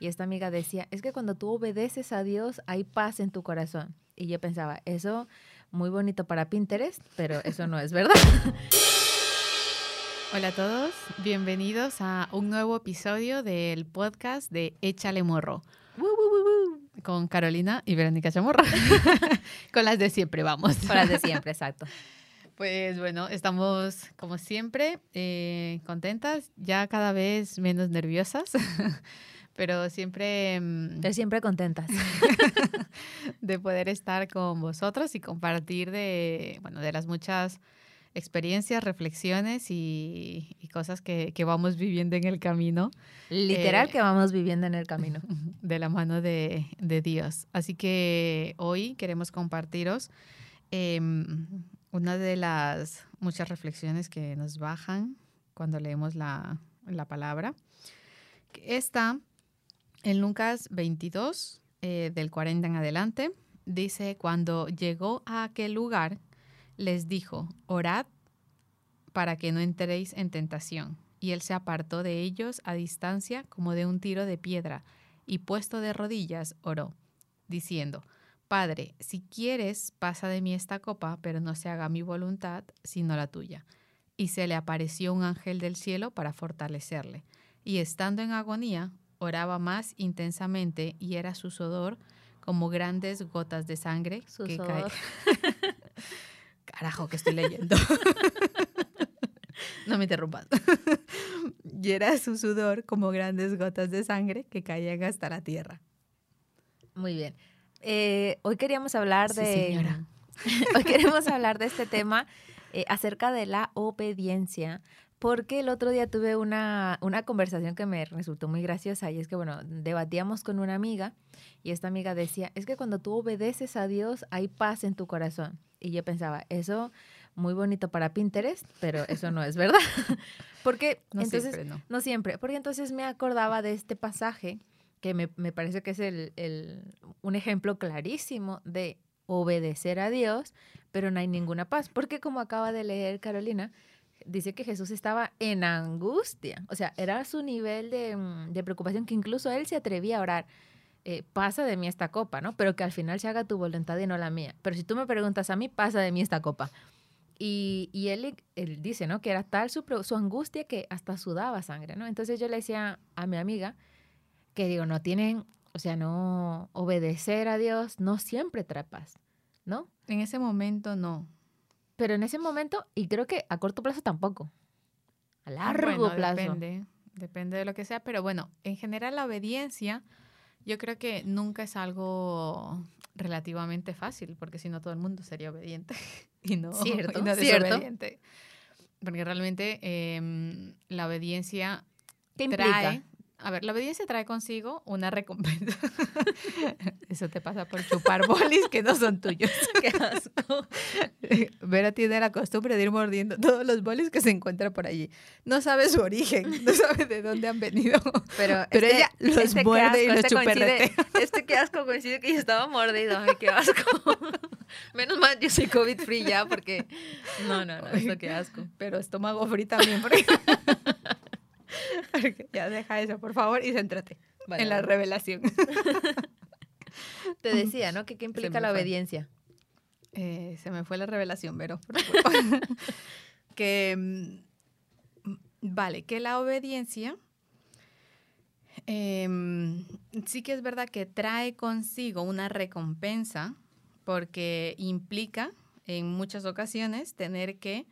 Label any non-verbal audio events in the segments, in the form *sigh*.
Y esta amiga decía, es que cuando tú obedeces a Dios hay paz en tu corazón. Y yo pensaba, eso muy bonito para Pinterest, pero eso no es verdad. *laughs* Hola a todos, bienvenidos a un nuevo episodio del podcast de Échale Morro. Con Carolina y Verónica Chamorro. *laughs* Con las de siempre, vamos. Con las de siempre, exacto. Pues bueno, estamos como siempre eh, contentas, ya cada vez menos nerviosas, *laughs* pero siempre... Pero siempre contentas. *laughs* de poder estar con vosotros y compartir de, bueno, de las muchas experiencias, reflexiones y, cosas que, vamos viviendo en el camino. Literal eh, que vamos viviendo en el camino. *laughs* De la mano de, Dios. Así que hoy queremos compartiros em, una de las muchas reflexiones que nos bajan cuando leemos la, palabra está en Lucas 22, eh, del 40 en adelante. Dice, cuando llegó a aquel lugar, les dijo, orad para que no entréis en tentación. Y él se apartó de ellos a distancia como de un tiro de piedra, y puesto de rodillas, oró, diciendo, Padre, si quieres, pasa de mí esta copa, pero no se haga mi voluntad, sino la tuya. Y se le apareció un ángel del cielo para fortalecerle. Y estando en agonía, oraba más intensamente y era su sudor como grandes gotas de sangre que caen. *laughs* Carajo, que estoy leyendo. *laughs* no me interrumpas. *laughs* y era su sudor como grandes gotas de sangre que caían hasta la tierra. Muy bien. Eh, hoy queríamos hablar de. hoy queremos hablar de este tema eh, acerca de la obediencia. Porque el otro día tuve una, una conversación que me resultó muy graciosa y es que, bueno, debatíamos con una amiga y esta amiga decía, es que cuando tú obedeces a Dios hay paz en tu corazón. Y yo pensaba, eso muy bonito para Pinterest, pero eso no es verdad. *laughs* porque no entonces, siempre, no. no siempre, porque entonces me acordaba de este pasaje que me, parece que es el, un ejemplo clarísimo de obedecer a Dios, pero no hay ninguna paz. Porque como acaba de leer Carolina, dice que Jesús estaba en angustia. O sea, era su nivel de, mm, preocupación que incluso él se atrevía a orar. Eh, pasa de mí esta copa, ¿no? Pero que al final se haga tu voluntad y no la mía. Pero si tú me preguntas a mí, pasa de mí esta copa. Y, y él, él, dice, ¿no? Que era tal su, su angustia que hasta sudaba sangre, ¿no? Entonces yo le decía a mi amiga, que digo, no tienen, o sea, no obedecer a Dios no siempre trae paz, ¿no? En ese momento no. Pero en ese momento, y creo que a corto plazo tampoco. A largo plazo. Depende, depende de lo que sea, pero bueno, en general la obediencia, yo creo que nunca es algo relativamente fácil, porque si no todo el mundo sería obediente *laughs* y no, cierto, desobediente. Porque realmente em, la obediencia ¿Qué trae, a ver, la obediencia trae consigo una recompensa. *laughs* Eso te pasa por chupar bolis que no son tuyos. *laughs* Qué asco. *laughs* Vera tiene la costumbre de ir mordiendo todos los bolis que se encuentra por allí. No sabe su origen, no sabe de dónde han venido. Pero, pero este, ella los este muerde y los este chuperretea. Este qué asco coincide que yo estaba mordido. Ay, qué asco. Menos mal yo soy COVID free ya porque... No, no, no, esto qué asco. Pero estómago free también porque... *laughs* ya deja eso, por favor, y céntrate en la revelación. *laughs* Te decía, ¿no? ¿Qué, implica la obediencia? Eh, se me fue la revelación, pero *laughs* que mm, vale, que la obediencia em, sí que es verdad que trae consigo una recompensa porque implica en muchas ocasiones tener que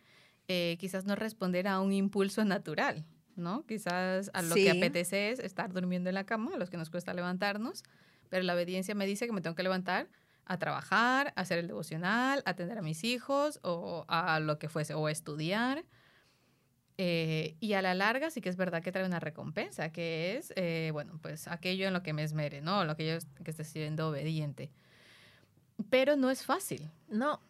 eh, quizás no responder a un impulso natural. ¿No? Quizás a lo que apetece es estar durmiendo en la cama, a los que nos cuesta levantarnos, pero la obediencia me dice que me tengo que levantar a trabajar, a hacer el devocional, a atender a mis hijos o a lo que fuese, o a estudiar. Eh, y a la larga sí que es verdad que trae una recompensa, que es, eh, bueno, pues aquello en lo que me esmere, ¿no? Lo que yo que esté siendo obediente pero no es fácil. No,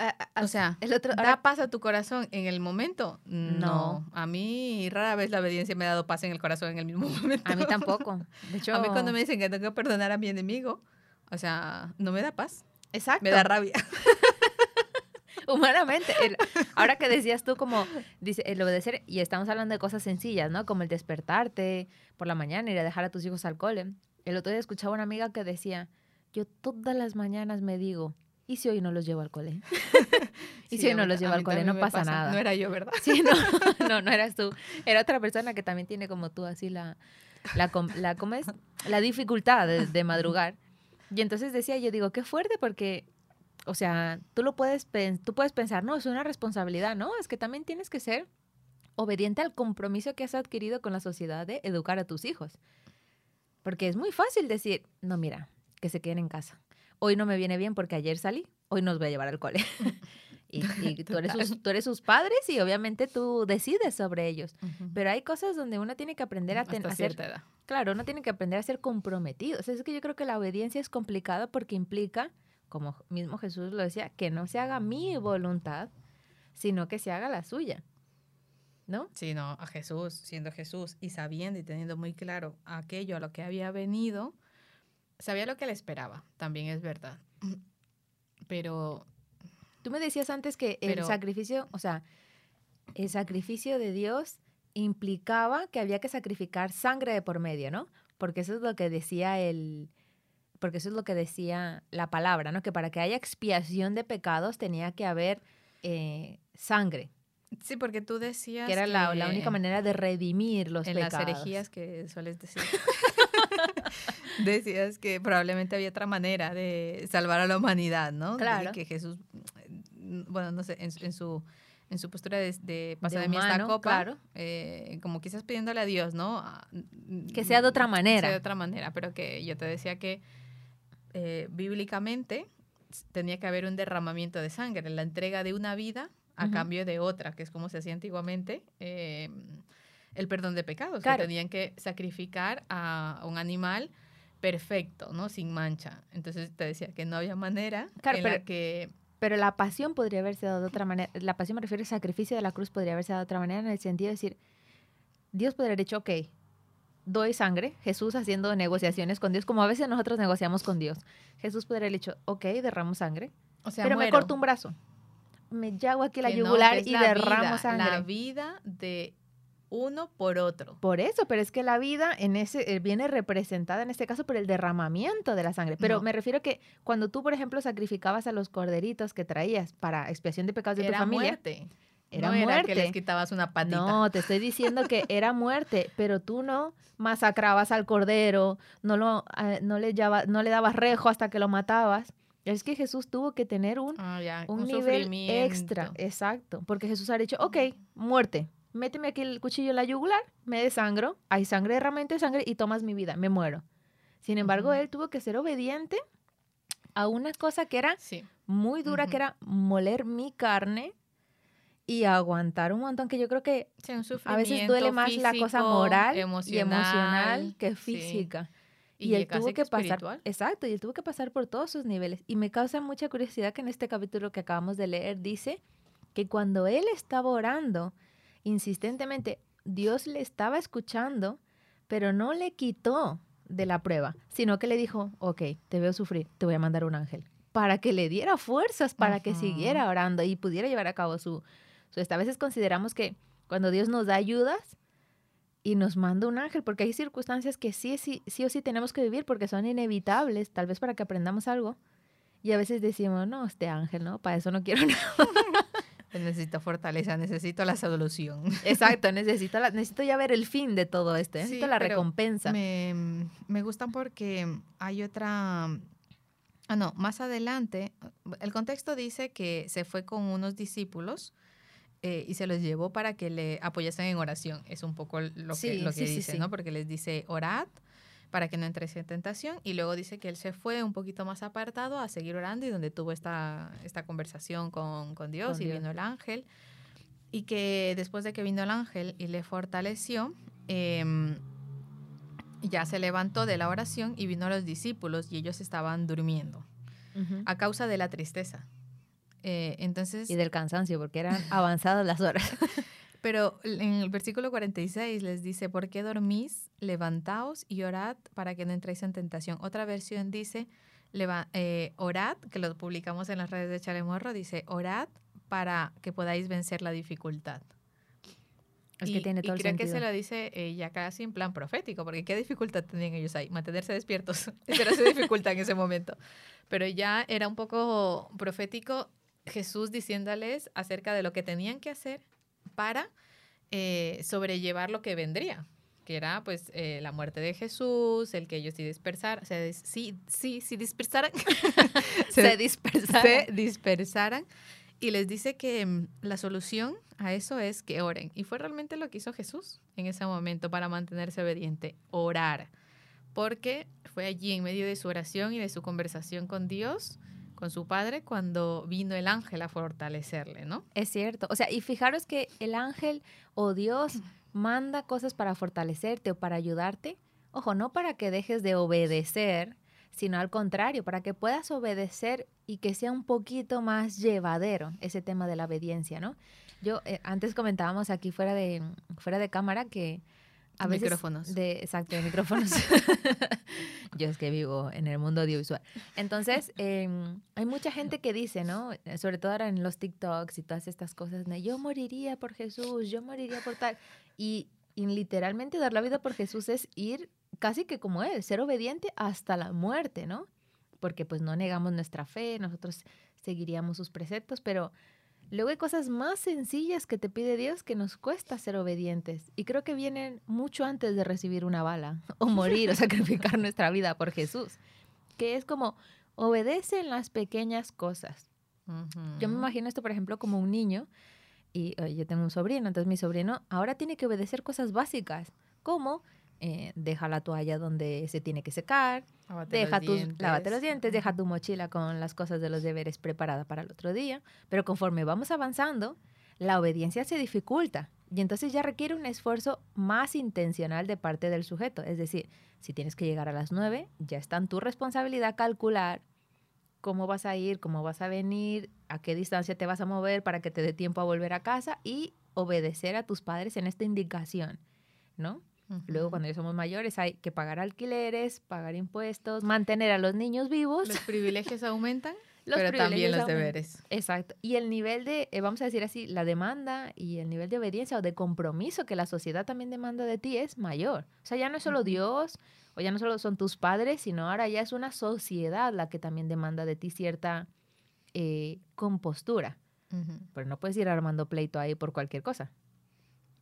o sea, el otro, ¿da paz a tu corazón en el momento? No. A mí rara vez la obediencia me ha dado paz en el corazón en el mismo *laughs* momento. A mí tampoco. De hecho, a mí cuando me dicen que tengo que perdonar a mi enemigo, o sea, no me da paz. Exacto. Me da rabia. *laughs* Humanamente. *laughs* ahora que decías tú como, dice, el obedecer, y estamos hablando de cosas sencillas, ¿no? Como el despertarte por la mañana, ir a dejar a tus hijos al cole el otro día escuchaba una amiga que decía, yo todas las mañanas me digo, ¿y si hoy no los llevo al cole? *laughs* ¿Y si hoy no los llevo al cole? No pasa, nada. No era yo, ¿verdad? Sí, no, *laughs* *laughs* no, no eras tú. Era otra persona que también tiene como tú así la, la, la, ¿cómo es? la dificultad de, de madrugar. Y entonces decía, yo digo, qué fuerte porque o sea, tú lo puedes, tú puedes pensar, no, es una responsabilidad, no, es que también tienes que ser obediente al compromiso que has adquirido con la sociedad de educar a tus hijos. Porque es muy fácil decir, no, mira, que se queden en casa. Hoy no me viene bien porque ayer salí, hoy nos voy a llevar al cole. *laughs* y, *laughs* tú, eres sus, tú, eres sus, padres y obviamente tú decides sobre ellos. Pero hay cosas donde uno tiene que aprender a, tener. Claro, uno tiene que aprender a ser comprometido. O sea, es que yo creo que la obediencia es complicada porque implica, como mismo Jesús lo decía, que no se haga mi voluntad, sino que se haga la suya. ¿no? Sino a Jesús, siendo Jesús y sabiendo y teniendo muy claro aquello a lo que había venido, sabía lo que le esperaba, también es verdad. Pero... Tú me decías antes que el sacrificio, o sea, el sacrificio de Dios implicaba que había que sacrificar sangre de por medio, ¿no? Porque eso es lo que decía el, porque eso es lo que decía la palabra, ¿no? Que para que haya expiación de pecados tenía que haber eh, sangre. Sí, porque tú decías que era la, la, única manera de redimir los en pecados. En las herejías que sueles decir. *laughs* decías que probablemente había otra manera de salvar a la humanidad, ¿no? Claro. que Jesús, bueno, no sé, en, su en su postura de, de pasar de, mí esta copa, claro. eh, como quizás pidiéndole a Dios, ¿no? Que sea de otra manera. Que sea de otra manera, pero que yo te decía que eh, bíblicamente tenía que haber un derramamiento de sangre, la entrega de una vida a cambio de otra, que es como se hacía antiguamente, eh, el perdón de pecados, que tenían que sacrificar a un animal perfecto, ¿no? Sin mancha. Entonces te decía que no había manera en pero, la que... Pero la pasión podría haberse dado de otra manera. La pasión me refiero al sacrificio de la cruz podría haberse dado de otra manera en el sentido de decir, Dios podría haber dicho, ok, doy sangre, Jesús haciendo negociaciones con Dios, como a veces nosotros negociamos con Dios. Jesús podría haber dicho, ok, derramo sangre, o sea, pero me corto un brazo me llago aquí la yugular y derramo sangre. La vida de uno por otro. Por eso, pero es que la vida en ese eh, viene representada en este caso por el derramamiento de la sangre. Pero me refiero que cuando tú, por ejemplo, sacrificabas a los corderitos que traías para expiación de pecados de tu familia, muerte. Era no muerte. Era que les quitabas una patita. No, te estoy diciendo que *laughs* era muerte, pero tú no masacrabas al cordero, no lo eh, no le no le dabas rejo hasta que lo matabas. Es que Jesús tuvo que tener un, ah, un, nivel extra, exacto, porque Jesús ha dicho, ok, muerte, méteme aquí el cuchillo en la yugular, me desangro, hay sangre, derramamiento de sangre y tomas mi vida, me muero. Sin embargo, él tuvo que ser obediente a una cosa que era muy dura, que era moler mi carne y aguantar un montón, que yo creo que a veces duele más la cosa moral y emocional que física. Y, él tuvo que pasar, exacto, y él tuvo que pasar por todos sus niveles. Y me causa mucha curiosidad que en este capítulo que acabamos de leer dice que cuando él estaba orando insistentemente, Dios le estaba escuchando, pero no le quitó de la prueba, sino que le dijo, ok, te veo sufrir, te voy a mandar un ángel, para que le diera fuerzas, para que siguiera orando y pudiera llevar a cabo su, su... A veces consideramos que cuando Dios nos da ayudas, y nos manda un ángel, porque hay circunstancias que sí, sí, sí o sí tenemos que vivir porque son inevitables, tal vez para que aprendamos algo. Y a veces decimos, no, este ángel, ¿no? Para eso no quiero *laughs* nada. Necesito fortaleza, necesito la solución. *laughs* Exacto, necesito, la, necesito ya ver el fin de todo esto, necesito la recompensa. Me, me gustan porque hay otra... Ah, no, más adelante, el contexto dice que se fue con unos discípulos eh, y se los llevó para que le apoyasen en oración. Es un poco lo que, lo que dice, ¿no? Porque les dice, orad para que no entres en tentación. Y luego dice que él se fue un poquito más apartado a seguir orando y donde tuvo esta, esta conversación con, con Dios y vino el ángel. Y que después de que vino el ángel y le fortaleció, em, ya se levantó de la oración y vino a los discípulos y ellos estaban durmiendo a causa de la tristeza. Eh, entonces, y del cansancio, porque eran avanzadas las horas. *laughs* Pero en el versículo 46 les dice, ¿por qué dormís? Levantaos y orad para que no entréis en tentación. Otra versión dice, eh, orad, que lo publicamos en las redes de Chalemorro, dice, orad para que podáis vencer la dificultad. Es que tiene todo y el creo sentido. que se lo dice eh, ya casi en plan profético, porque qué dificultad tenían ellos ahí, mantenerse despiertos. *laughs* Esa era su dificultad en ese momento. Pero ya era un poco profético Jesús diciéndoles acerca de lo que tenían que hacer para eh, sobrellevar lo que vendría, que era pues eh, la muerte de Jesús, el que ellos sí dispersaran, o sea, sí, sí, sí dispersaran, *laughs* se dispersaron. se dispersaran y les dice que mm, la solución a eso es que oren. Y fue realmente lo que hizo Jesús en ese momento para mantenerse obediente, orar. Porque fue allí en medio de su oración y de su conversación con Dios, con su Padre, cuando vino el ángel a fortalecerle, ¿no? Es cierto. O sea, y fijaros que el ángel o Dios *clears throat* manda cosas para fortalecerte o para ayudarte. Ojo, no para que dejes de obedecer, sino al contrario, para que puedas obedecer y que sea un poquito más llevadero ese tema de la obediencia, ¿no? Yo eh, antes comentábamos aquí fuera de, fuera de cámara que a veces Micrófonos. de exacto de micrófonos. *laughs* Yo es que vivo en el mundo audiovisual. Entonces em, hay mucha gente que dice no sobre todo ahora en los TikToks y todas estas cosas ¿no? yo moriría por Jesús yo moriría por tal. Y, y literalmente dar la vida por Jesús es ir casi que como él ser obediente hasta la muerte no porque pues no negamos nuestra fe nosotros seguiríamos sus preceptos pero Luego hay cosas más sencillas que te pide Dios que nos cuesta ser obedientes. Y creo que vienen mucho antes de recibir una bala *laughs* o morir o sacrificar *laughs* nuestra vida por Jesús. Que es como, obedece en las pequeñas cosas. Yo me imagino esto, por ejemplo, como un niño. Y yo tengo un sobrino, entonces mi sobrino ahora tiene que obedecer cosas básicas, como eh, deja la toalla donde se tiene que secar, Lávate deja los tus, dientes. lávate los dientes, deja tu mochila con las cosas de los deberes preparada para el otro día. Pero conforme vamos avanzando, la obediencia se dificulta y entonces ya requiere un esfuerzo más intencional de parte del sujeto. Es decir, si tienes que llegar a las 9, ya está en tu responsabilidad calcular cómo vas a ir, cómo vas a venir, a qué distancia te vas a mover para que te dé tiempo a volver a casa y obedecer a tus padres en esta indicación, ¿no? Luego, cuando ya somos mayores, hay que pagar alquileres, pagar impuestos, mantener a los niños vivos. Los privilegios aumentan, *laughs* Los pero también los aumentan. deberes. Exacto. Y el nivel de, eh, vamos a decir así, la demanda y el nivel de obediencia o de compromiso que la sociedad también demanda de ti es mayor. O sea, ya no es solo. Dios o ya no solo son tus padres, sino ahora ya es una sociedad la que también demanda de ti cierta eh, compostura. Pero no puedes ir armando pleito ahí por cualquier cosa.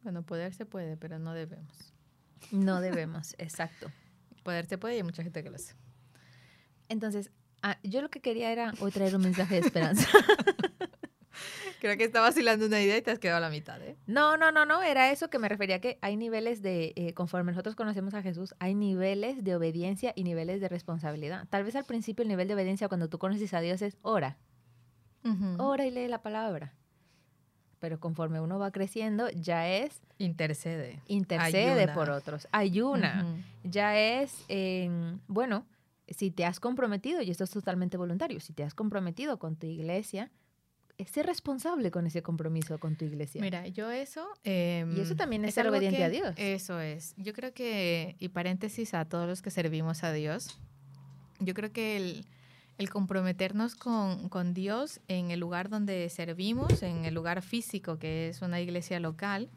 Bueno, poder se puede, pero no debemos. No debemos, exacto. Poder se puede y hay mucha gente que lo hace. Entonces, ah, yo lo que quería era hoy traer un mensaje de esperanza. *laughs* Creo que está vacilando una idea y te has quedado a la mitad, ¿eh? No, no, no, no, era eso que me refería que hay niveles de, eh, conforme nosotros conocemos a Jesús, hay niveles de obediencia y niveles de responsabilidad. Tal vez al principio el nivel de obediencia cuando tú conoces a Dios es ora, ora y lee la palabra. Pero conforme uno va creciendo, ya es Intercede. intercede Ayuna. por otros, ayuna, ya es, eh, bueno, si te has comprometido, y esto es totalmente voluntario, si te has comprometido con tu iglesia, eh, sé responsable con ese compromiso con tu iglesia. Mira, yo eso... em, Y eso también es ser algo obediente que- a Dios. Eso es. Yo creo que, y paréntesis a todos los que servimos a Dios, yo creo que el, el comprometernos con, con Dios en el lugar donde servimos, en el lugar físico que es una iglesia local,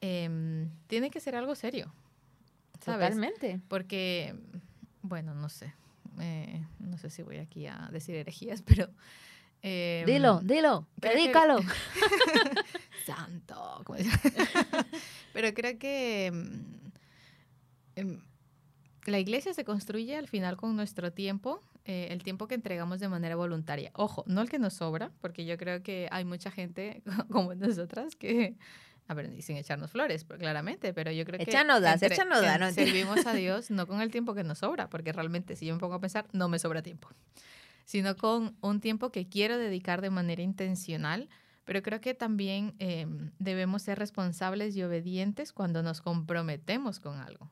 em, tiene que ser algo serio. ¿sabes? Totalmente. Porque, bueno, no sé. eh, no sé si voy aquí a decir herejías, *laughs* pero... em, Dilo, dilo, que- predícalo. *laughs* Santo. *laughs* Pero creo que em, la iglesia se construye al final con nuestro tiempo, eh, el tiempo que entregamos de manera voluntaria. Ojo, no el que nos sobra, porque yo creo que hay mucha gente *laughs* como nosotras que, a ver, sin echarnos flores, pero claramente, pero yo creo que... Échanos das, entre- échanos das, en- no servimos a *laughs* Dios no con el tiempo que nos sobra, porque realmente si yo me pongo a pensar, no me sobra tiempo, sino con un tiempo que quiero dedicar de manera intencional pero creo que también eh, debemos ser responsables y obedientes cuando nos comprometemos con algo.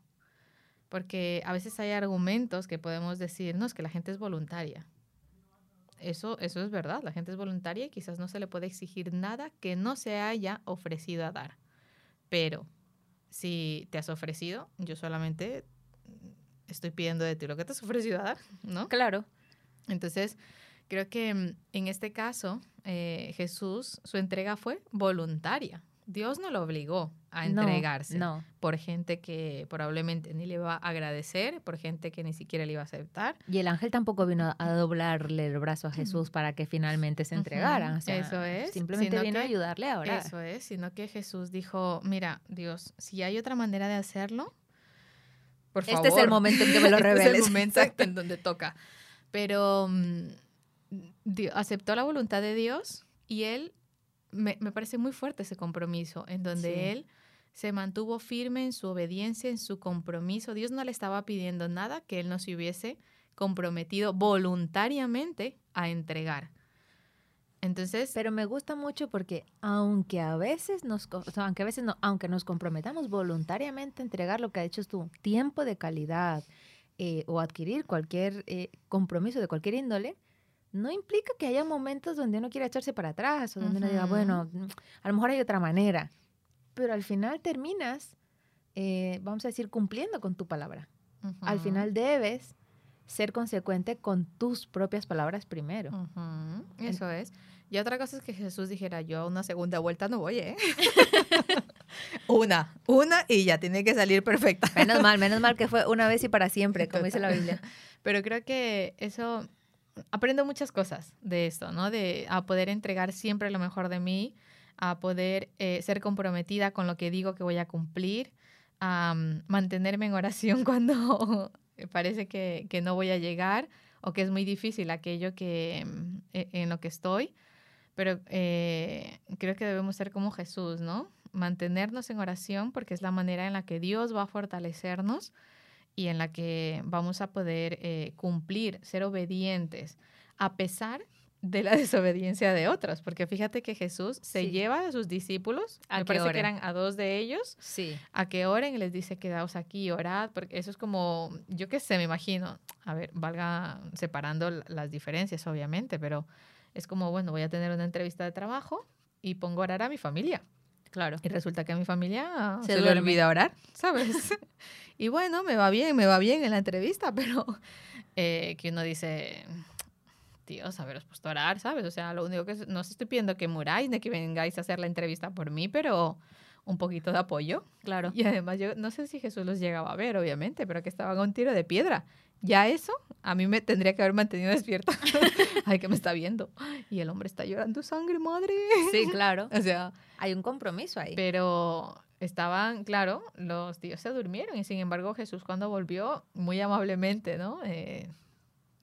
Porque a veces hay argumentos que podemos decir, no, es que la gente es voluntaria. Eso, eso es verdad, la gente es voluntaria y quizás no se le puede exigir nada que no se haya ofrecido a dar. Pero si te has ofrecido, yo solamente estoy pidiendo de ti lo que te has ofrecido a dar, ¿no? Claro. Entonces, creo que mm, en este caso, eh, Jesús, su entrega fue voluntaria. Dios no lo obligó a entregarse por gente que probablemente ni le va a agradecer, por gente que ni siquiera le iba a aceptar. Y el ángel tampoco vino a doblarle el brazo a Jesús para que finalmente se entregara. eso es. Simplemente vino a ayudarle ahora. Eso es, sino que Jesús dijo, mira, Dios, si hay otra manera de hacerlo, por favor. Este es el momento en que me lo reveles. *laughs* este es el momento en donde toca. Pero mm, aceptó la voluntad de Dios y él me, parece muy fuerte ese compromiso, en donde él se mantuvo firme en su obediencia, en su compromiso. Dios no le estaba pidiendo nada que él no se hubiese comprometido voluntariamente a entregar. Entonces, pero me gusta mucho porque aunque a veces nos, aunque a veces no, aunque nos comprometamos voluntariamente a entregar lo que ha hecho tú, tiempo de calidad eh, o adquirir cualquier eh, compromiso de cualquier índole, no implica que haya momentos donde uno quiera echarse para atrás o donde uno diga, bueno, mm, a lo mejor hay otra manera. Pero al final terminas, eh, vamos a decir, cumpliendo con tu palabra. Al final debes ser consecuente con tus propias palabras primero. Eso es. Y otra cosa es que Jesús dijera, yo a una segunda vuelta no voy, ¿eh? *laughs* una, una y ya tiene que salir perfecta. menos mal, menos mal que *laughs* fue una vez y para siempre, como dice la Biblia. Pero creo que eso aprendo muchas cosas de esto, ¿no? De a poder entregar siempre lo mejor de mí, a poder eh, ser comprometida con lo que digo que voy a cumplir, a mantenerme en oración *laughs* cuando parece que, no voy a llegar o que es muy difícil aquello que e, en lo que estoy. Pero eh, creo que debemos ser como Jesús, ¿no? Mantenernos en oración porque es la manera en la que Dios va a fortalecernos y en la que vamos a poder eh, cumplir, ser obedientes, a pesar de la *laughs* desobediencia de otros, porque fíjate que Jesús se lleva a sus discípulos, a me parece que eran a dos de ellos, sí. a que oren y les dice quedaos aquí, orad, porque eso es como, yo qué sé, me imagino, a ver, valga separando las diferencias, obviamente, pero es como, bueno, voy a tener una entrevista de trabajo y pongo a orar a mi familia. Claro. Y resulta que a mi familia se, le olvida orar, ¿sabes? *laughs* y bueno, me va bien, me va bien en la entrevista, *laughs* pero eh, que uno dice, Dios, haberos puesto a orar, ¿sabes? O sea, lo único que no os estoy pidiendo que muráis ni que vengáis a hacer la entrevista por mí, pero un poquito de apoyo. Claro. Y además yo no sé si Jesús los llegaba a ver, obviamente, pero que estaban a un tiro de piedra. Ya eso a mí me tendría que haber mantenido despierta. *laughs* Ay, que me está viendo. Y el hombre está llorando sangre, madre. Sí, claro. *laughs* o sea, hay un compromiso ahí. Pero estaban, claro, los tíos se durmieron y sin embargo Jesús cuando volvió, muy amablemente, ¿no? Eh,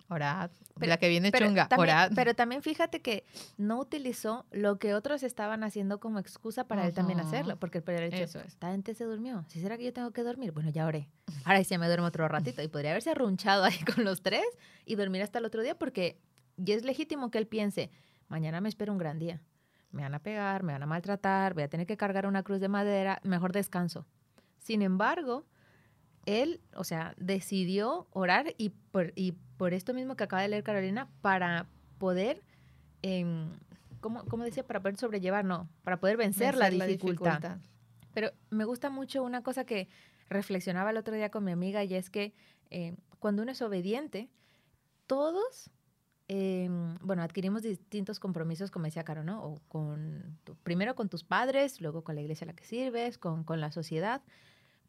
orad, la que viene chunga, también, Pero también fíjate que no utilizó lo que otros estaban haciendo como excusa para él también hacerlo, porque el Pedro hecho, esta gente se durmió, si será que yo tengo que dormir? Bueno, ya oré, ahora sí me duermo otro *laughs* ratito, y podría haberse arrunchado ahí con los tres y dormir hasta el otro día, porque y es legítimo que él piense, mañana me espera un gran día, me van a pegar, me van a maltratar, voy a tener que cargar una cruz de madera, mejor descanso. Sin embargo, él, o sea, decidió orar y por, y por esto mismo que acaba de leer Carolina, para poder, eh, ¿cómo, decía? Para poder sobrellevar, no, para poder vencer, la, dificultad. Pero me gusta mucho una cosa que reflexionaba el otro día con mi amiga y es que eh, cuando uno es obediente, todos, em, bueno, adquirimos distintos compromisos, como decía Caro, ¿no? O con, primero con tus padres, luego con la iglesia a la que sirves, con, con la sociedad.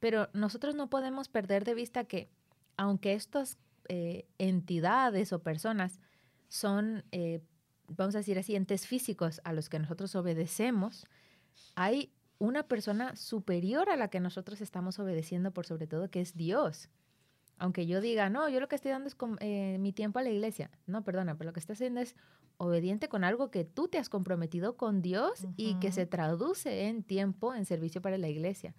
Pero nosotros no podemos perder de vista que, aunque estos eh, entidades o personas son, eh, vamos a decir así, entes físicos a los que nosotros obedecemos, hay una persona superior a la que nosotros estamos obedeciendo por sobre todo, que es Dios. Aunque yo diga, no, yo lo que estoy dando es eh, mi tiempo a la iglesia. No, perdona, pero lo que estás haciendo es obediente con algo que tú te has comprometido con Dios y que se traduce en tiempo en servicio para la iglesia.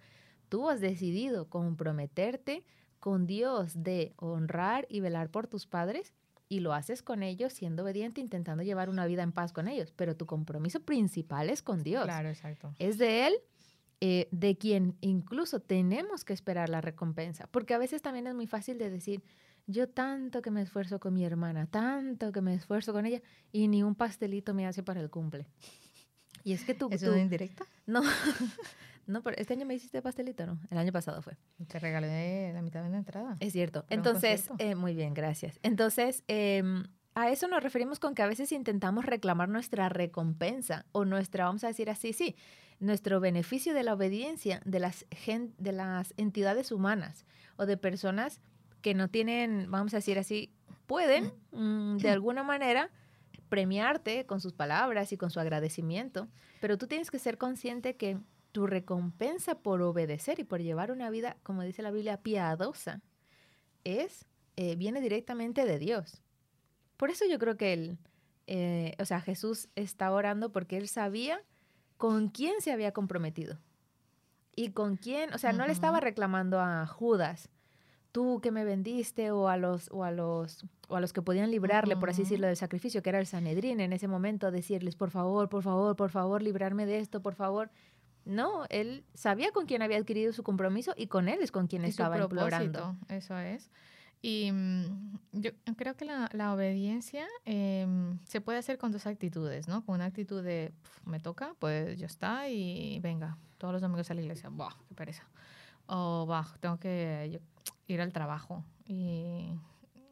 Tú has decidido comprometerte con Dios de honrar y velar por tus padres y lo haces con ellos siendo obediente, intentando llevar una vida en paz con ellos. Pero tu compromiso principal es con Dios. Claro, exacto. Es de Él, eh, de quien incluso tenemos que esperar la recompensa. Porque a veces también es muy fácil de decir, yo tanto que me esfuerzo con mi hermana, tanto que me esfuerzo con ella y ni un pastelito me hace para el cumple. *laughs* Y es que tú... ¿Es una indirecta? No, *laughs* No, pero este año me hiciste pastelito, ¿no? El año pasado fue. Te regalé la mitad de la entrada. Es cierto. Entonces, eh, muy bien, gracias. Entonces, em, a eso nos referimos con que a veces intentamos reclamar nuestra recompensa o nuestra, vamos a decir así, sí, nuestro beneficio de la obediencia de las, de las entidades humanas o de personas que no tienen, vamos a decir así, pueden mm, de alguna manera premiarte con sus palabras y con su agradecimiento, pero tú tienes que ser consciente que tu recompensa por obedecer y por llevar una vida, como dice la Biblia, piadosa, es, eh, viene directamente de Dios. Por eso yo creo que él, eh, o sea, Jesús está orando porque él sabía con quién se había comprometido. Y con quién, o sea, no le estaba reclamando a Judas, tú que me vendiste, o a los, o a los, o a los que podían librarle, por así decirlo, del sacrificio, que era el Sanedrín en ese momento, decirles, por favor, por favor, por favor, librarme de esto, por favor. No, él sabía con quién había adquirido su compromiso y con él es con quien estaba implorando. Eso es. Y mm, yo creo que la, la obediencia em, se puede hacer con dos actitudes, ¿no? Con una actitud de, me toca, pues ya está y venga, todos los domingos a la iglesia, ¡buah, qué pereza! O, bah, tengo que ir al trabajo y...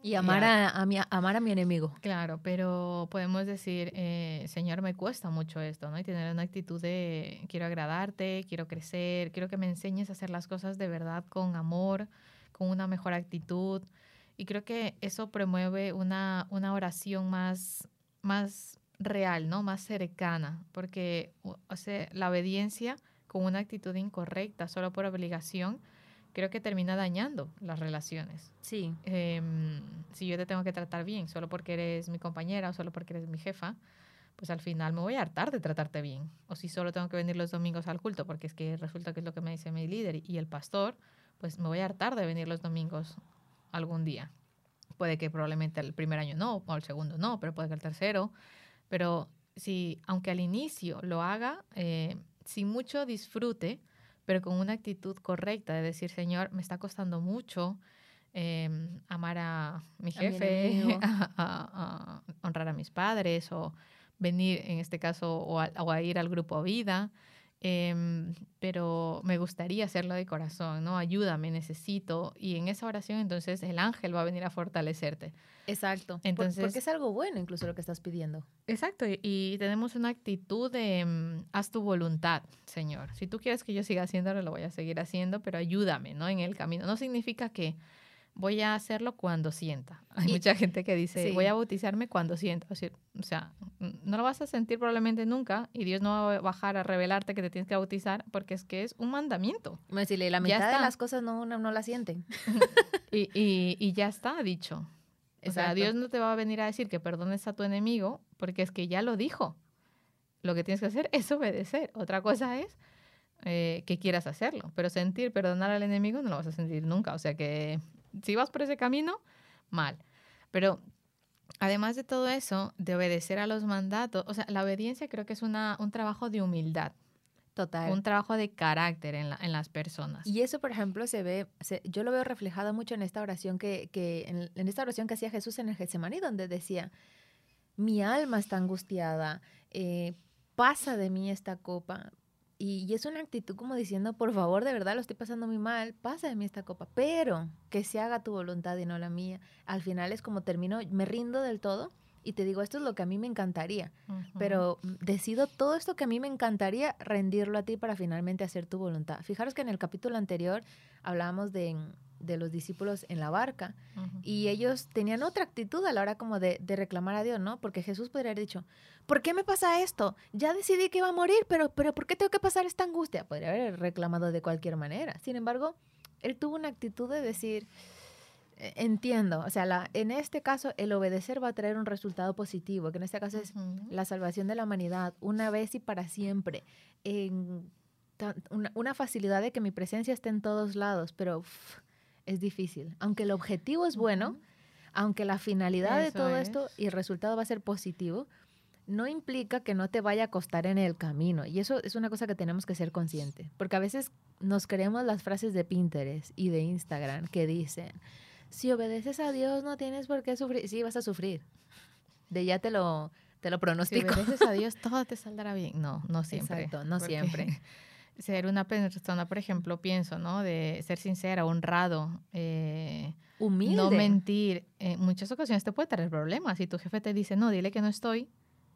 Y amar, a, a, mi, amar a mi enemigo. Claro, pero podemos decir, eh, Señor, me cuesta mucho esto, ¿no? Y tener una actitud de, quiero agradarte, quiero crecer, quiero que me enseñes a hacer las cosas de verdad con amor, con una mejor actitud. Y creo que eso promueve una, una oración más, más real, ¿no? Más cercana, porque o sea, la obediencia con una actitud incorrecta, solo por obligación, creo que termina dañando las relaciones. Sí. Em, si yo te tengo que tratar bien solo porque eres mi compañera o solo porque eres mi jefa, pues al final me voy a hartar de tratarte bien. O si solo tengo que venir los domingos al culto porque es que resulta que es lo que me dice mi líder y el pastor, pues me voy a hartar de venir los domingos algún día. Puede que probablemente el primer año no, o el segundo no, pero puede que el tercero. Pero si, aunque al inicio lo haga eh, sin mucho disfrute, pero con una actitud correcta de decir, Señor, me está costando mucho em, amar a mi jefe, *laughs* a, honrar a mis padres o venir, en este caso, o a ir al grupo Vida. Em, pero me gustaría hacerlo de corazón, ¿no? Ayúdame, necesito. Y en esa oración entonces el ángel va a venir a fortalecerte. Exacto. Entonces, porque es algo bueno incluso lo que estás pidiendo. Exacto. Y, tenemos una actitud de mm, haz tu voluntad, Señor. Si tú quieres que yo siga haciéndolo, lo voy a seguir haciendo, pero ayúdame, ¿no? En el camino. No significa que voy a hacerlo cuando sienta. *laughs* Hay mucha gente que dice, voy a bautizarme cuando sienta. O sea, no lo vas a sentir probablemente nunca y Dios no va a bajar a revelarte que te tienes que bautizar porque es que es un mandamiento. Decirle, la mitad de las cosas no, no, la sienten. *laughs* y, y, y, ya está dicho. O sea, Dios no te va a venir a decir que perdones a tu enemigo porque es que ya lo dijo. Lo que tienes que hacer es obedecer. Otra cosa es eh, que quieras hacerlo, pero sentir, perdonar al enemigo no lo vas a sentir nunca. O sea que si vas por ese camino, mal. Pero además de todo eso, de obedecer a los mandatos, o sea, la obediencia creo que es una, un trabajo de humildad. Total. Un trabajo de carácter en, en las personas. Y eso, por ejemplo, se ve, yo lo veo reflejado mucho en esta oración que, que en, esta oración que hacía Jesús en el Getsemaní, donde decía, mi alma está angustiada, eh, pasa de mí esta copa, y, es una actitud como diciendo, por favor, de verdad lo estoy pasando muy mal, pasa de mí esta copa, pero que se haga tu voluntad y no la mía. Al final es como termino, me rindo del todo y te digo, esto es lo que a mí me encantaría, pero decido todo esto que a mí me encantaría rendirlo a ti para finalmente hacer tu voluntad. Fijaros que en el capítulo anterior hablábamos de de los discípulos en la barca. Y ellos tenían otra actitud a la hora como de, reclamar a Dios, ¿no? Porque Jesús podría haber dicho, ¿por qué me pasa esto? Ya decidí que iba a morir, pero, pero ¿por qué tengo que pasar esta angustia? Podría haber reclamado de cualquier manera. Sin embargo, él tuvo una actitud de decir, e, entiendo, o sea, la, en este caso el obedecer va a traer un resultado positivo, que en este caso es la salvación de la humanidad, una vez y para siempre. En, una, facilidad de que mi presencia esté en todos lados, pero es difícil. Aunque el objetivo es bueno, aunque la finalidad de todo esto y el resultado va a ser positivo, no implica que no te vaya a costar en el camino. Y eso es una cosa que tenemos que ser conscientes. Porque a veces nos creemos las frases de Pinterest y de Instagram que dicen, si obedeces a Dios no tienes por qué sufrir. Sí, vas a sufrir. De ya te lo, te lo pronostico. Si obedeces a *laughs* Dios, todo te saldrá bien. No, no siempre. Exacto, no siempre. Ser una persona, por ejemplo, pienso, ¿no? De ser sincera, honrado, eh, humilde. No mentir. En muchas ocasiones te puede traer problemas. Si tu jefe te dice, no, dile que no estoy,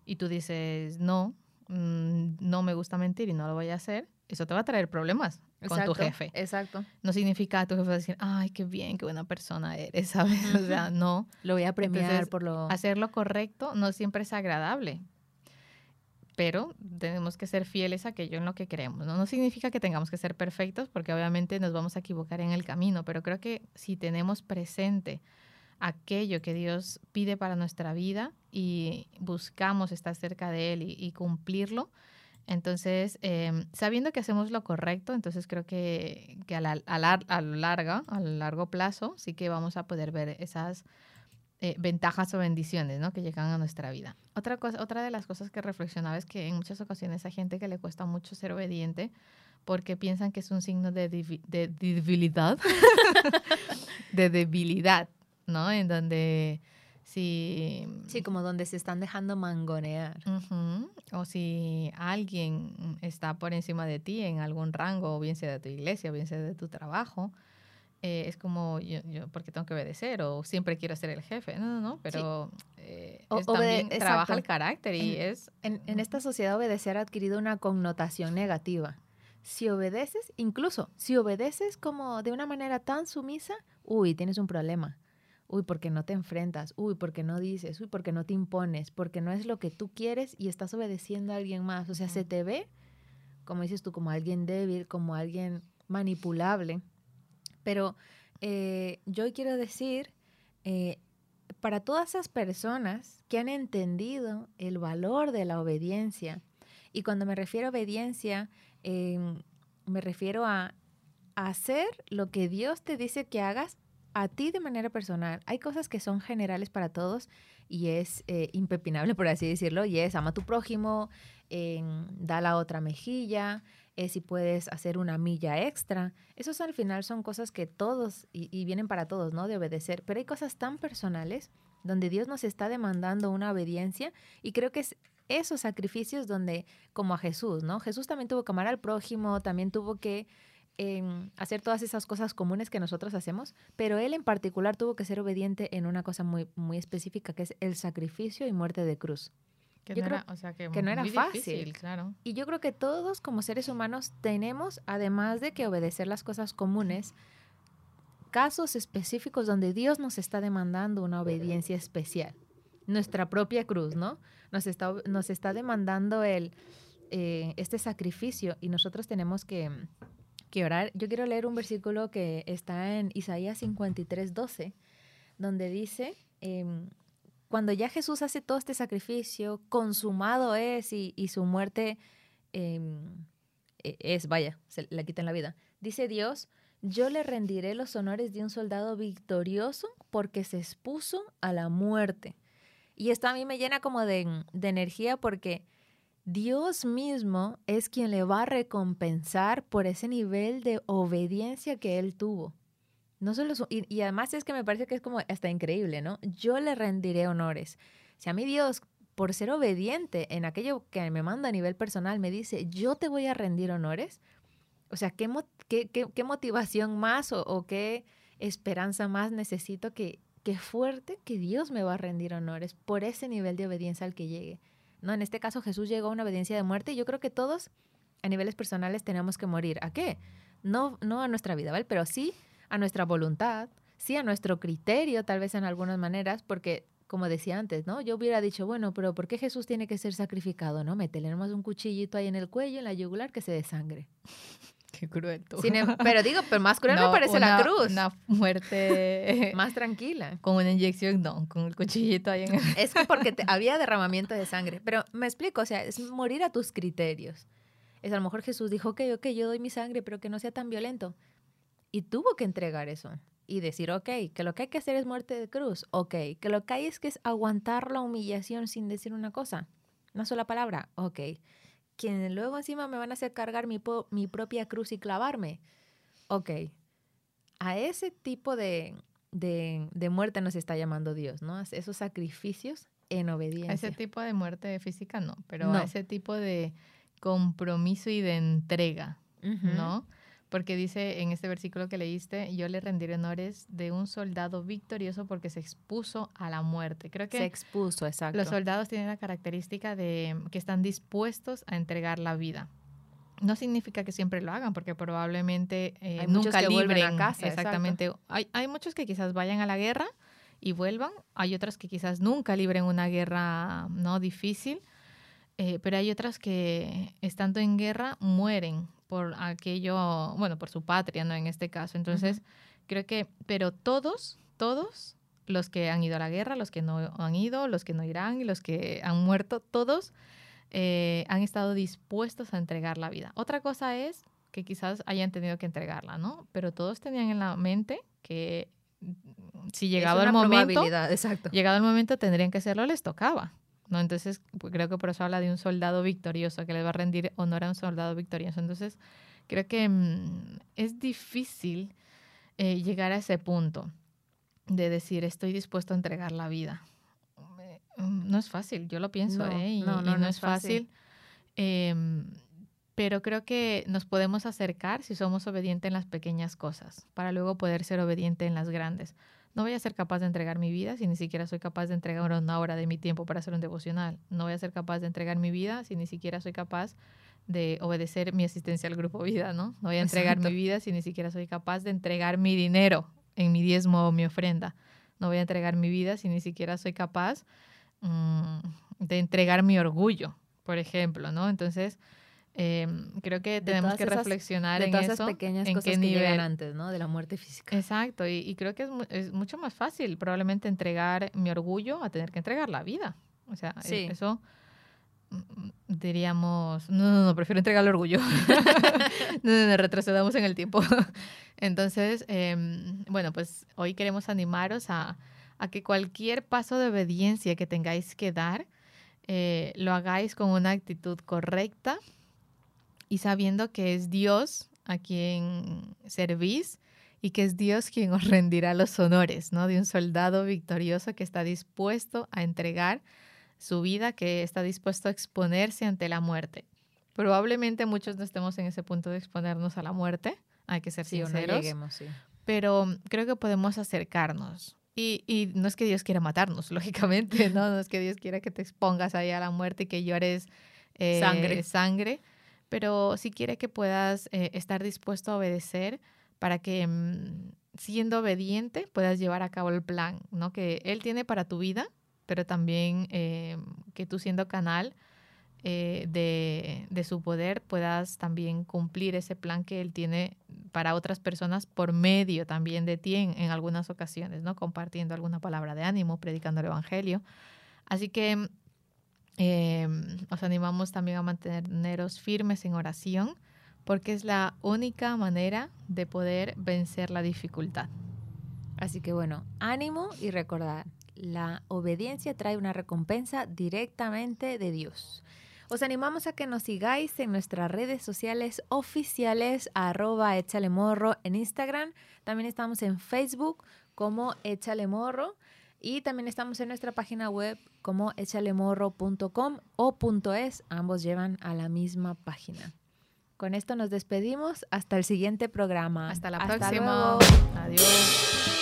y tú dices, no, mm, no me gusta mentir y no lo voy a hacer, eso te va a traer problemas con tu jefe. Exacto. No significa que tu jefe a decir, ay, qué bien, qué buena persona eres, *laughs* ¿sabes? O sea, no. Lo voy a premiar por lo... Hacer lo correcto no siempre es agradable, pero tenemos que ser fieles a aquello en lo que creemos. ¿no? no significa que tengamos que ser perfectos, porque obviamente nos vamos a equivocar en el camino, pero creo que si tenemos presente aquello que Dios pide para nuestra vida y buscamos estar cerca de Él y, cumplirlo, entonces, em, sabiendo que hacemos lo correcto, entonces creo que, a, la, a, larga, a largo plazo, sí que vamos a poder ver esas eh, ventajas o bendiciones ¿no? que llegan a nuestra vida. Otra, cosa, otra de las cosas que reflexionaba es que en muchas ocasiones hay gente que le cuesta mucho ser obediente porque piensan que es un signo de, de debilidad, *laughs* de debilidad, ¿no? En donde si... Sí, como donde se están dejando mangonear. O si alguien está por encima de ti en algún rango, bien sea de tu iglesia, bien sea de tu trabajo, eh, es como yo, yo, porque tengo que obedecer o siempre quiero ser el jefe. No, no, no, pero eh, también trabaja el carácter y es... En, en, esta sociedad obedecer ha adquirido una connotación negativa. Si obedeces, incluso si obedeces como de una manera tan sumisa, uy, tienes un problema. Uy, porque no te enfrentas, uy, porque no dices, uy, porque no te impones, porque no es lo que tú quieres y estás obedeciendo a alguien más. O sea, se te ve, como dices tú, como alguien débil, como alguien manipulable. Pero eh, yo quiero decir, eh, para todas esas personas que han entendido el valor de la obediencia, y cuando me refiero a obediencia, em, me refiero a, hacer lo que Dios te dice que hagas a ti de manera personal. Hay cosas que son generales para todos y es eh, impepinable, por así decirlo, y es ama a tu prójimo, da la otra mejilla, si puedes hacer una milla extra. Esos al final son cosas que todos, y, vienen para todos, ¿no? De obedecer. Pero hay cosas tan personales donde Dios nos está demandando una obediencia y creo que es esos sacrificios donde, como a Jesús, ¿no? Jesús también tuvo que amar al prójimo, también tuvo que em, hacer todas esas cosas comunes que nosotros hacemos, pero él en particular tuvo que ser obediente en una cosa muy, muy específica, que es el sacrificio y muerte de cruz. Que no era, o sea, que, no era fácil. claro. Y yo creo que todos como seres humanos tenemos, además de que obedecer las cosas comunes, casos específicos donde Dios nos está demandando una obediencia especial. Nuestra propia cruz, ¿no? Nos está, nos está demandando el, eh, este sacrificio y nosotros tenemos que, que, orar. Yo quiero leer un versículo que está en Isaías 53, 12, donde dice, em, cuando ya Jesús hace todo este sacrificio, consumado es y, su muerte em, e, es, vaya, se le quitan la vida. Dice Dios, yo le rendiré los honores de un soldado victorioso porque se expuso a la muerte. Y esto a mí me llena como de, de energía porque Dios mismo es quien le va a recompensar por ese nivel de obediencia que él tuvo. No solo y, además es que me parece que es como hasta increíble, ¿no? Yo le rendiré honores. Si a mí Dios, por ser obediente en aquello que me manda a nivel personal, me dice, yo te voy a rendir honores, o sea, ¿qué, qué, motivación más o, qué esperanza más necesito que, que fuerte que Dios me va a rendir honores por ese nivel de obediencia al que llegue? ¿No? En este caso Jesús llegó a una obediencia de muerte y yo creo que todos a niveles personales tenemos que morir. ¿A qué? No, no a nuestra vida, ¿vale? Pero sí a nuestra voluntad, sí a nuestro criterio, tal vez en algunas maneras, porque como decía antes, ¿no? Yo hubiera dicho, bueno, pero ¿por qué Jesús tiene que ser sacrificado? ¿No? Métele nomás un cuchillito ahí en el cuello, en la yugular, que se desangre. *laughs* Qué cruel. Em, pero digo, pero más cruel me parece la cruz. Una muerte *laughs* más tranquila. Con una inyección, no, con el cuchillito ahí en el... Es que porque había derramamiento de sangre. Pero me explico, o sea, es morir a tus criterios. Es a lo mejor Jesús dijo, ok, ok, yo doy mi sangre, pero que no sea tan violento. Y tuvo que entregar eso y decir, ok, que lo que hay que hacer es muerte de cruz, ok, que lo que hay es que es aguantar la humillación sin decir una cosa, una sola palabra, ok, que luego encima me van a hacer cargar mi, mi propia cruz y clavarme, ok, a ese tipo de, de, de, muerte nos está llamando Dios, ¿no? Esos sacrificios en obediencia. A ese tipo de muerte física no, pero a ese tipo de compromiso y de entrega, ¿no? Porque dice en este versículo que leíste, yo le rendiré honores de un soldado victorioso porque se expuso a la muerte. Creo que se expuso, exacto. Los soldados tienen la característica de que están dispuestos a entregar la vida. No significa que siempre lo hagan, porque probablemente eh, nunca libren a casa. Exactamente. Hay, hay muchos que quizás vayan a la guerra y vuelvan. Hay otros que quizás nunca libren una guerra no difícil. Eh, pero hay otras que estando en guerra mueren por aquello, bueno, por su patria, ¿no? En este caso. Entonces, creo que, pero todos, todos, los que han ido a la guerra, los que no han ido, los que no irán y los que han muerto, todos eh, han estado dispuestos a entregar la vida. Otra cosa es que quizás hayan tenido que entregarla, ¿no? Pero todos tenían en la mente que si llegado el momento, exacto. llegado el momento tendrían que hacerlo, les tocaba. ¿No? Entonces, pues, creo que por eso habla de un soldado victorioso, que le va a rendir honor a un soldado victorioso. Entonces, creo que mm, es difícil eh, llegar a ese punto de decir, estoy dispuesto a entregar la vida. Mm, no es fácil, yo lo pienso, ¿eh? Y no, no, es fácil. Em, pero creo que nos podemos acercar si somos obedientes en las pequeñas cosas, para luego poder ser obediente en las grandes. No voy a ser capaz de entregar mi vida si ni siquiera soy capaz de entregar una hora de mi tiempo para hacer un devocional. No voy a ser capaz de entregar mi vida si ni siquiera soy capaz de obedecer mi asistencia al grupo vida, ¿no? No voy a entregar mi vida si ni siquiera soy capaz de entregar mi dinero en mi diezmo o mi ofrenda. No voy a entregar mi vida si ni siquiera soy capaz mm, de entregar mi orgullo, por ejemplo, ¿no? Entonces, Em, creo que tenemos que reflexionar en eso. pequeñas en qué nivel. antes, ¿no? De la muerte física. Exacto, y, creo que es, mucho más fácil probablemente entregar mi orgullo a tener que entregar la vida. O sea, e, eso mm, diríamos, no, no, no, prefiero entregar el orgullo. *laughs* no, no, no, retrocedamos en el tiempo. *laughs* Entonces, em, bueno, pues hoy queremos animaros a, a, que cualquier paso de obediencia que tengáis que dar, eh, lo hagáis con una actitud correcta, y sabiendo que es Dios a quien servís y que es Dios quien os rendirá los honores, ¿no? De un soldado victorioso que está dispuesto a entregar su vida, que está dispuesto a exponerse ante la muerte. Probablemente muchos no estemos en ese punto de exponernos a la muerte, hay que ser sinceros, pero creo que podemos acercarnos. Y, y, no es que Dios quiera matarnos, *laughs* lógicamente, ¿no? No es que Dios quiera que te expongas ahí a la muerte y que llores eh, sangre. sangre pero sí quiere que puedas eh, estar dispuesto a obedecer para que mm, siendo obediente puedas llevar a cabo el plan ¿no? que Él tiene para tu vida, pero también eh, que tú siendo canal eh, de, su poder puedas también cumplir ese plan que Él tiene para otras personas por medio también de ti en, en algunas ocasiones, ¿no? compartiendo alguna palabra de ánimo, predicando el Evangelio. Así que eh, os animamos también a manteneros firmes en oración porque es la única manera de poder vencer la dificultad. Así que bueno, ánimo y recordar, la obediencia trae una recompensa directamente de Dios. Os animamos a que nos sigáis en nuestras redes sociales oficiales, arroba échale morro en Instagram. También estamos en Facebook como échale morro. Y también estamos en nuestra página web como echalemorro.com o .es, ambos llevan a la misma página. Con esto nos despedimos, hasta el siguiente programa. Hasta la próxima. Adiós.